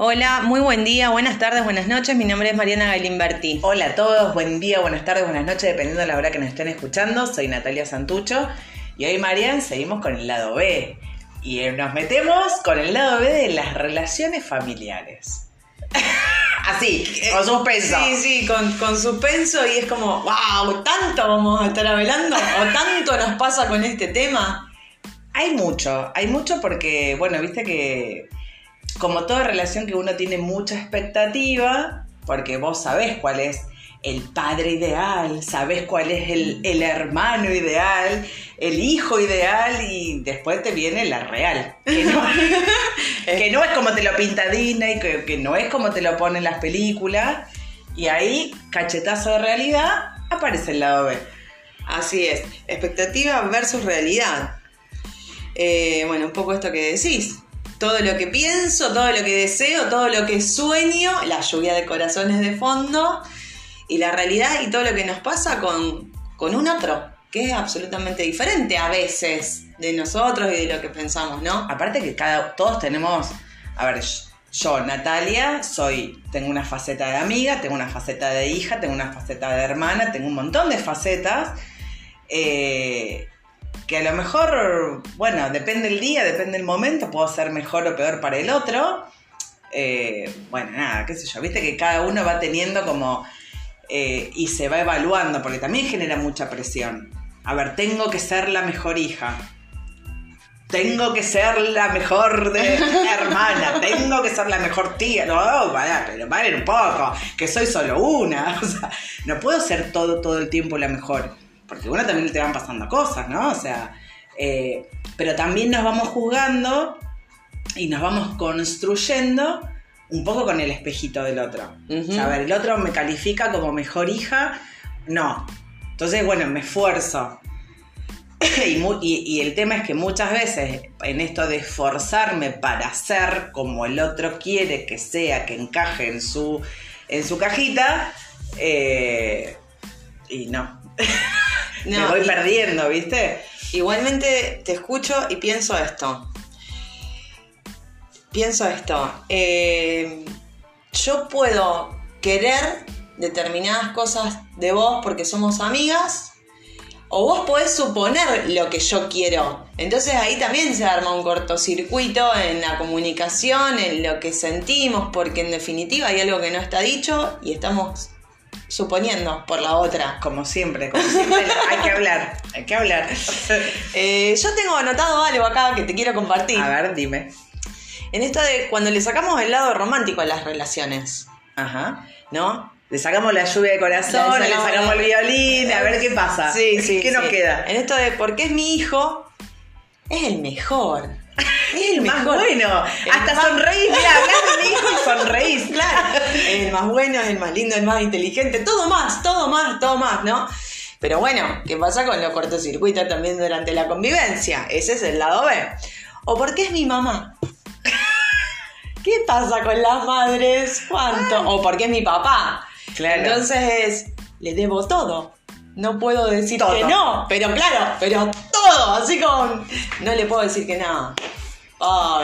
Hola, muy buen día, buenas tardes, buenas noches. Mi nombre es Mariana Galimberti. Hola a todos, buen día, buenas tardes, buenas noches, dependiendo de la hora que nos estén escuchando. Soy Natalia Santucho y hoy, Marian, seguimos con el lado B. Y eh, nos metemos con el lado B de las relaciones familiares. Así, con suspenso. Sí, sí, con, con suspenso y es como, wow, tanto vamos a estar hablando o tanto nos pasa con este tema. Hay mucho, hay mucho porque, bueno, viste que como toda relación que uno tiene mucha expectativa, porque vos sabés cuál es el padre ideal, sabés cuál es el, el hermano ideal, el hijo ideal y después te viene la real. Que no, que no es como te lo pinta Disney, que, que no es como te lo ponen las películas. Y ahí, cachetazo de realidad, aparece el lado B. Así es, expectativa versus realidad. Eh, bueno, un poco esto que decís. Todo lo que pienso, todo lo que deseo, todo lo que sueño, la lluvia de corazones de fondo y la realidad y todo lo que nos pasa con, con un otro, que es absolutamente diferente a veces de nosotros y de lo que pensamos, ¿no? Aparte que cada, todos tenemos, a ver, yo, Natalia, soy, tengo una faceta de amiga, tengo una faceta de hija, tengo una faceta de hermana, tengo un montón de facetas. eh, que a lo mejor, bueno, depende el día, depende el momento, puedo ser mejor o peor para el otro. Eh, bueno, nada, qué sé yo, viste que cada uno va teniendo como... eh, y se va evaluando, porque también genera mucha presión. A ver, tengo que ser la mejor hija. Tengo que ser la mejor de hermana, tengo que ser la mejor tía. No, vaya, pero paren un poco, que soy solo una. O sea, no puedo ser todo, todo el tiempo la mejor. Porque a uno también te van pasando cosas, ¿no? O sea, eh, pero también nos vamos juzgando y nos vamos construyendo un poco con el espejito del otro. O sea, a ver, el otro me califica como mejor hija, no. Entonces, bueno, me esfuerzo. y, mu- y- y el tema es que muchas veces en esto de esforzarme para ser como el otro quiere que sea, que encaje en su, en su cajita, eh, y no. me voy y- perdiendo, ¿viste? Igualmente te escucho y pienso esto. Pienso esto. eh, yo puedo querer determinadas cosas de vos porque somos amigas. O vos podés suponer lo que yo quiero. Entonces ahí también se arma un cortocircuito en la comunicación, en lo que sentimos, porque en definitiva hay algo que no está dicho y estamos suponiendo por la otra. Como siempre, como siempre, hay que hablar, hay que hablar. Eh, yo tengo anotado algo acá que te quiero compartir. A ver, dime. En esto de cuando le sacamos el lado romántico a las relaciones, Ajá. ¿no? Le sacamos la lluvia de corazón, Le le sacamos el violín, a ver qué pasa. Sí, sí. ¿Qué nos queda? En esto de porque es mi hijo, es el mejor. Es el Más mejor. bueno. El Hasta más- sonreís, mira, hablas de mi hijo y sonreís. Claro. El más bueno, es el más lindo, el más inteligente, todo más, todo más, todo más, ¿no? Pero bueno, ¿qué pasa con los cortocircuitos también durante la convivencia? Ese es el lado B. O porque es mi mamá. ¿Qué pasa con las madres? ¿Cuánto? O porque es mi papá. Claro. Entonces, le debo todo. No puedo decir Todo. que no, pero claro, pero todo, así como no le puedo decir que no.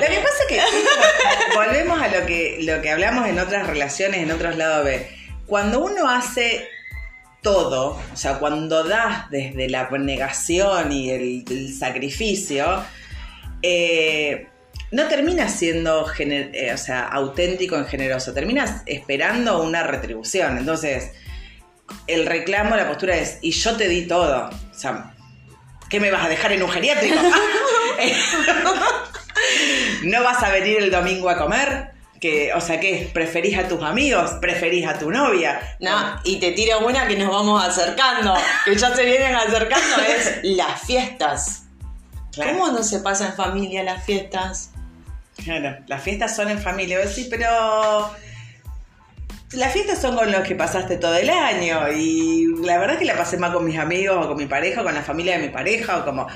Lo que pasa es que volvemos a lo que, lo que hablamos en otras relaciones, en otros lados B. Cuando uno hace todo, o sea, cuando das desde la abnegación y el, el sacrificio, eh, no terminas siendo gener- eh, o sea, auténtico en generoso, terminas esperando una retribución. Entonces, el reclamo, la postura es, y yo te di todo. O sea, ¿qué me vas a dejar en un geriátrico? ¿No vas a venir el domingo a comer? Que, o sea, ¿qué? ¿Preferís a tus amigos? ¿Preferís a tu novia? No, y te tiro una que nos vamos acercando, que ya se vienen acercando, es las fiestas. Claro. ¿Cómo no se pasa en familia las fiestas? Claro, las fiestas son en familia. Decís, pero las fiestas son con los que pasaste todo el año. Y la verdad es que la pasé más con mis amigos o con mi pareja o con la familia de mi pareja o como...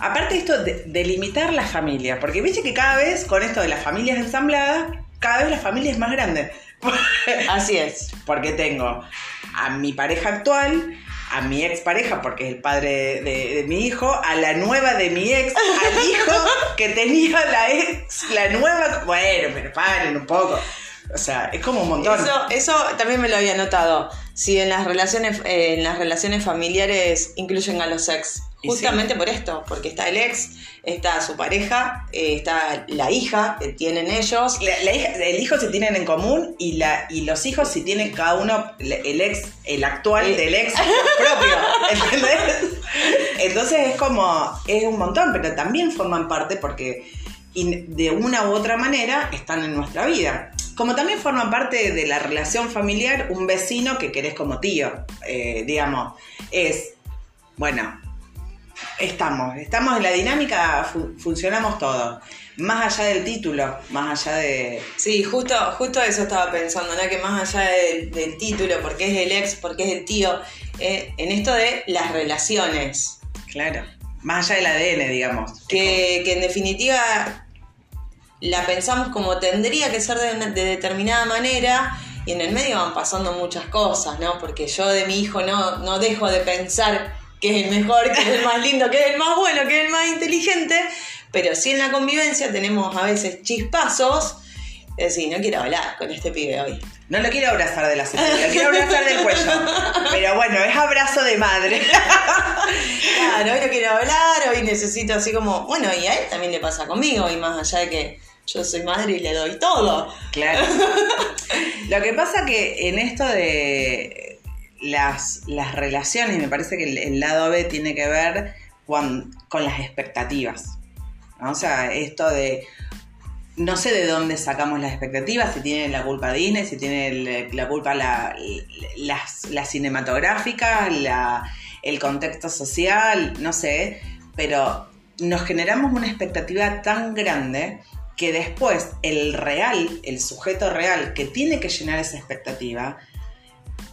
Aparte esto de, de limitar la familia, porque viste que cada vez con esto de las familias ensambladas, cada vez la familia es más grande. Así es. porque tengo a mi pareja actual a mi ex pareja, porque es el padre de, de mi hijo, a la nueva de mi ex, al hijo que tenía la ex, la nueva. Bueno, pero paren un poco. O sea, es como un montón. Eso, eso también me lo había notado. Si en las relaciones, eh, en las relaciones familiares incluyen a los ex. Justamente por esto, porque está el ex, está su pareja, eh, está la hija que tienen ellos. La- la hija- el hijo se tienen en común y, la, y los hijos si tienen cada uno el ex, el actual Eh. del ex propio. ¿Entendés? Entonces es como, es un montón, pero también forman parte porque in- de una u otra manera están en nuestra vida. Como también forman parte de la relación familiar un vecino que querés como tío, eh, digamos, es, bueno, estamos, estamos en la dinámica, fu- funcionamos todos, más allá del título, más allá de... Sí, justo, justo eso estaba pensando, ¿no? Que más allá del, del título, porque es el ex, porque es el tío, eh, en esto de las relaciones. Claro, más allá del ADN, digamos. que, que en definitiva la pensamos como tendría que ser de, de determinada manera y en el medio van pasando muchas cosas, ¿no? Porque yo de mi hijo no, no dejo de pensar que es el mejor, que es el más lindo, que es el más bueno, que es el más inteligente, pero sí en la convivencia tenemos a veces chispazos, es decir, no quiero hablar con este pibe hoy. No lo quiero abrazar de la cintura, lo quiero abrazar del cuello. Pero bueno, es abrazo de madre. Claro, hoy no quiero hablar, hoy necesito así como, bueno, y a él también le pasa conmigo, y más allá de que yo soy madre y le doy todo. Claro. Lo que pasa que en esto de las, las relaciones, me parece que el, el lado B tiene que ver con, con las expectativas. ¿no? O sea, esto de. No sé de dónde sacamos las expectativas, si tiene la culpa Disney, si tiene el- la culpa la, las, las cinematográficas, la, el contexto social, no sé, pero nos generamos una expectativa tan grande que después el real, el sujeto real que tiene que llenar esa expectativa,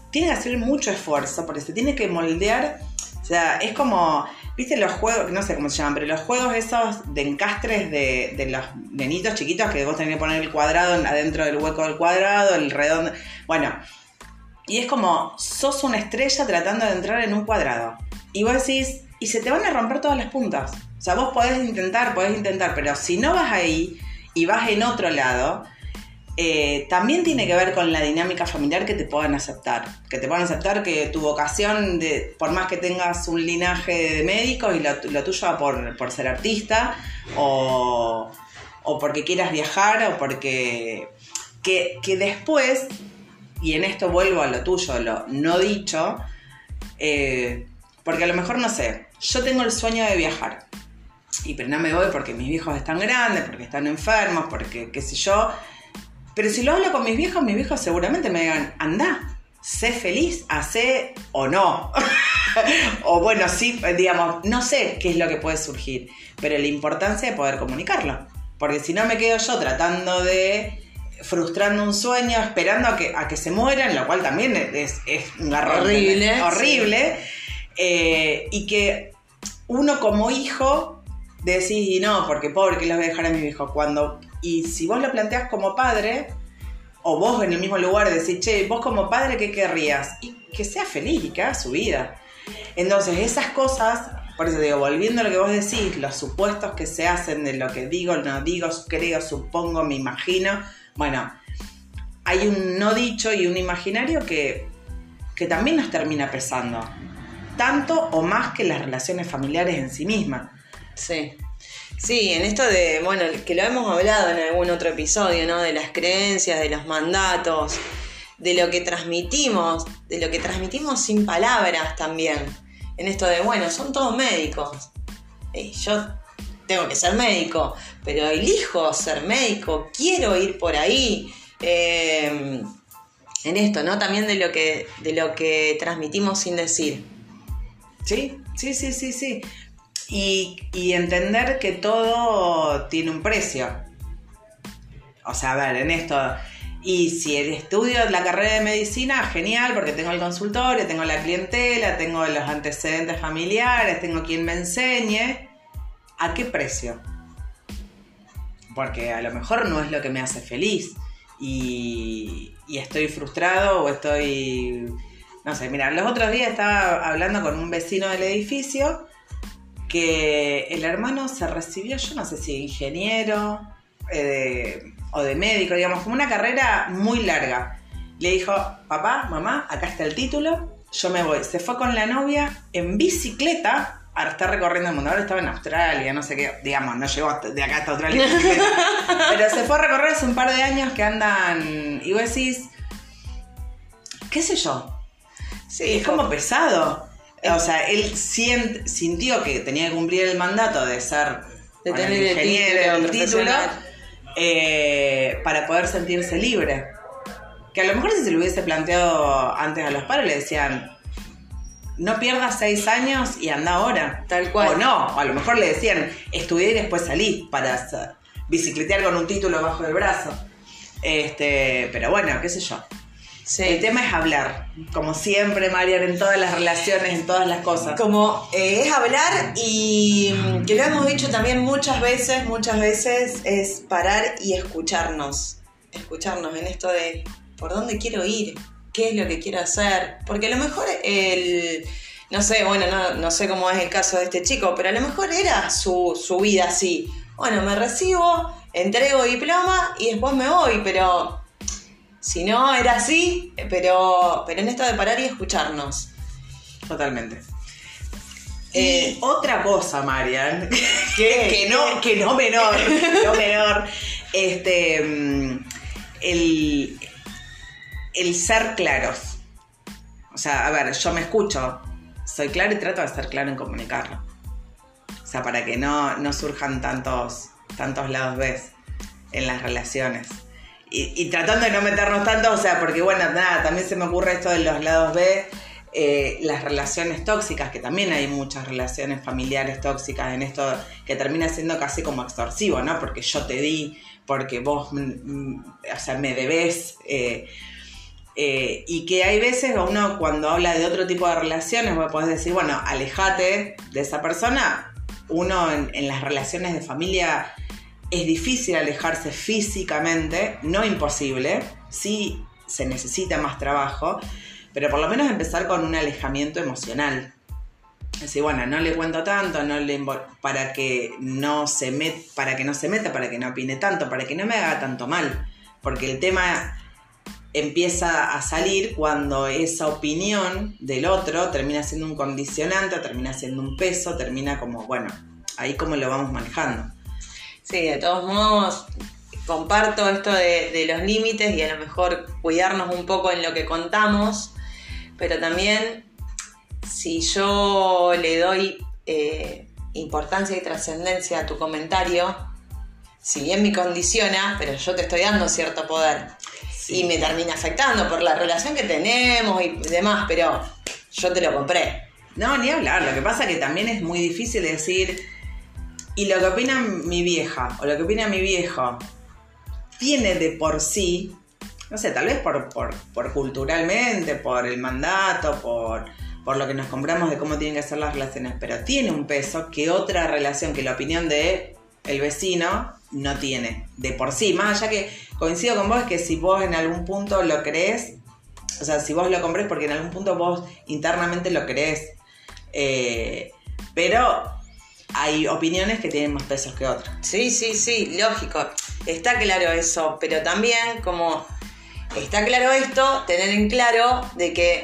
tiene que hacer mucho esfuerzo porque se tiene que moldear. O sea, es como, viste los juegos, no sé cómo se llaman, pero los juegos esos de encastres de, los nenitos chiquitos que vos tenés que poner el cuadrado en- adentro del hueco del cuadrado, el redondo. Bueno, y es como, sos una estrella tratando de entrar en un cuadrado. Y vos decís, y se te van a romper todas las puntas. O sea, vos podés intentar, podés intentar, pero si no vas ahí y vas en otro lado, eh, también tiene que ver con la dinámica familiar que te puedan aceptar. Que te puedan aceptar que tu vocación, de, por más que tengas un linaje de médicos y lo, tuyo por, por ser artista, o, o porque quieras viajar, o porque. Que, que después, y en esto vuelvo a lo tuyo, lo no dicho, eh, porque a lo mejor no sé, yo tengo el sueño de viajar. Y pero no me voy porque mis viejos están grandes, porque están enfermos, porque qué sé yo. Pero si lo hablo con mis viejos, mis viejos seguramente me digan, anda, sé feliz, hace o no. o bueno, sí, digamos, no sé qué es lo que puede surgir, pero la importancia de poder comunicarlo. Porque si no me quedo yo tratando de frustrando un sueño, esperando a que, a que se mueran, lo cual también es, es un garrón. Horrible. Horrible. Eh, y que uno como hijo decís, y no, porque pobre, que los voy a dejar a mi hijo. Cuando, y si vos lo planteas como padre, o vos en el mismo lugar decís, che, vos como padre, ¿qué querrías? Y que sea feliz y que haga su vida. Entonces, esas cosas, por eso digo, volviendo a lo que vos decís, los supuestos que se hacen de lo que digo, no digo, creo, supongo, me imagino, bueno, hay un no dicho y un imaginario que, que también nos termina pesando, tanto o más que las relaciones familiares en sí mismas. Sí. Sí, en esto de, bueno, que lo hemos hablado en algún otro episodio, ¿no? De las creencias, de los mandatos, de lo que transmitimos, de lo que transmitimos sin palabras también. En esto de, bueno, son todos médicos. Yo tengo que ser médico, pero elijo ser médico, quiero ir por ahí. Eh, en esto, ¿no? También de lo que, de lo que transmitimos sin decir. Sí, sí, sí, sí, sí. Y, entender que todo tiene un precio. O sea, a ver, en esto. Y si estudio la carrera de medicina, genial, porque tengo el consultorio, tengo la clientela, tengo los antecedentes familiares, tengo quien me enseñe. ¿A qué precio? Porque a lo mejor no es lo que me hace feliz. Y estoy frustrado o estoy No sé, mira, los otros días estaba hablando con un vecino del edificio que el hermano se recibió, yo no sé si ingeniero eh, o de médico, digamos, como una carrera muy larga. Le dijo, papá, mamá, acá está el título, yo me voy. Se fue con la novia en bicicleta a estar recorriendo el mundo. Ahora estaba en Australia, no sé qué, digamos, no llegó de acá hasta Australia pero se fue a recorrer hace un par de años que andan, y vos decís, qué sé yo, Sí, es como pesado. O sea, él sient- sintió que tenía que cumplir el mandato de ser De bueno, tener el ingeniero, título el título, eh, para poder sentirse libre. Que a lo mejor si se lo hubiese planteado antes a los padres le decían, no pierdas seis años y anda ahora. Tal cual. O no, o a lo mejor le decían, estudié y después salí para bicicletear con un título bajo el brazo. Este, pero bueno, qué sé yo. Sí. El tema es hablar, como siempre, Marian, en todas las relaciones, en todas las cosas. Como eh, es hablar y mm, que lo hemos dicho también muchas veces, muchas veces es parar y escucharnos. Escucharnos en esto de por dónde quiero ir, qué es lo que quiero hacer. Porque a lo mejor el. No sé, bueno, no, no sé cómo es el caso de este chico, pero a lo mejor era su, su vida así. Bueno, me recibo, entrego diploma y después me voy, pero si no era así, pero, pero en esto de parar y escucharnos. Totalmente. Eh, y otra cosa, Marian, que no, que no menor, no menor, este, mm, el, el ser claros. O sea, a ver, yo me escucho, soy claro y trato de ser claro en comunicarlo. O sea, para que no, no surjan tantos, tantos lados B en las relaciones. Y, tratando de no meternos tanto, o sea, porque bueno, nada, también se me ocurre esto de los lados B, eh, las relaciones tóxicas, que también hay muchas relaciones familiares tóxicas en esto que termina siendo casi como extorsivo, ¿no? Porque yo te di, porque vos, mm, mm, o sea, me debes. eh, eh, y que hay veces uno cuando habla de otro tipo de relaciones, vos podés decir, bueno, alejate de esa persona. Uno en las relaciones de familia es difícil alejarse físicamente, no imposible, sí se necesita más trabajo, pero por lo menos empezar con un alejamiento emocional. Decir, bueno, no le cuento tanto, no le para que no se met, para que no se meta, para que no opine tanto, para que no me haga tanto mal, porque el tema empieza a salir cuando esa opinión del otro termina siendo un condicionante, termina siendo un peso, termina como, bueno, ahí como lo vamos manejando. Sí, de todos modos, comparto esto de, de los límites y a lo mejor cuidarnos un poco en lo que contamos, pero también si yo le doy eh, importancia y trascendencia a tu comentario, si bien me condiciona, pero yo te estoy dando cierto poder Sí. y me termina afectando por la relación que tenemos y demás, pero yo te lo compré. No, ni hablar. Lo que pasa que también es muy difícil decir, y lo que opina mi vieja o lo que opina mi viejo tiene de por sí, no sé, tal vez por, por, por culturalmente, por el mandato, por, por lo que nos compramos de cómo tienen que ser las relaciones, pero tiene un peso que otra relación, que la opinión de el vecino no tiene de por sí. Más allá que coincido con vos que si vos en algún punto lo crees, o sea, si vos lo comprés porque en algún punto vos internamente lo crees, eh, pero hay opiniones que tienen más pesos que otras. Sí, sí, sí, lógico. Está claro eso, pero también como está claro esto, tener en claro de que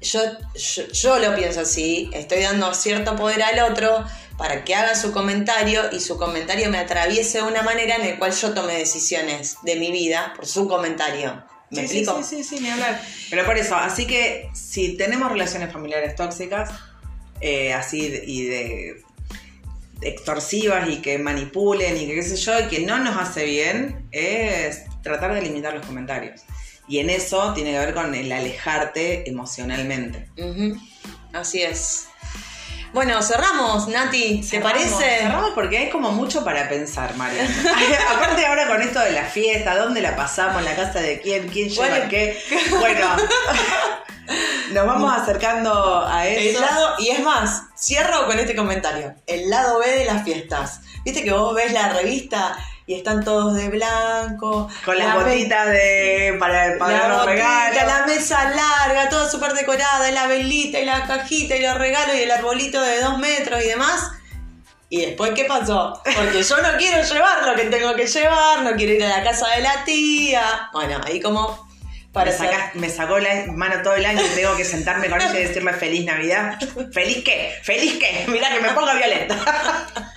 yo, yo, yo lo pienso así, estoy dando cierto poder al otro para que haga su comentario y su comentario me atraviese de una manera en la cual yo tome decisiones de mi vida por su comentario. ¿Me Sí, explico? Sí, sí, sí, ni hablar. Pero por eso, así que si tenemos relaciones familiares tóxicas, eh, así y de extorsivas y que manipulen y que qué sé yo, y que no nos hace bien, es tratar de limitar los comentarios. Y en eso tiene que ver con el alejarte emocionalmente. Así es. Bueno, cerramos, Nati, ¿te Cerramos, parece? Cerramos porque hay como mucho para pensar, Mariana. Aparte ahora con esto de la fiesta, ¿dónde la pasamos? ¿La casa de quién? ¿Quién lleva Bueno. qué? Bueno, nos vamos acercando a eso. lado, y es más, cierro con este comentario. El lado B de las fiestas. Viste que vos ves la revista y están todos de blanco. Con las la botitas de. para, los regalos. la mesa larga, toda súper decorada, y la velita y la cajita y los regalos y el arbolito de dos metros y demás. ¿Y después qué pasó? Porque yo no quiero llevar lo que tengo que llevar, no quiero ir a la casa de la tía. Bueno, ahí como para me, sacó la mano todo el año y tengo que sentarme con ella y decirle feliz Navidad. ¿Feliz qué? ¿Feliz qué? Mirá que me pongo violenta.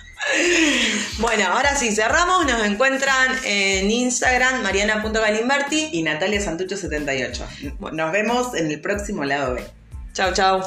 Bueno, ahora sí, cerramos. Nos encuentran en Instagram, mariana.galimberti. y Natalia Santucho 78. Nos vemos en el próximo lado B. Chau, chau.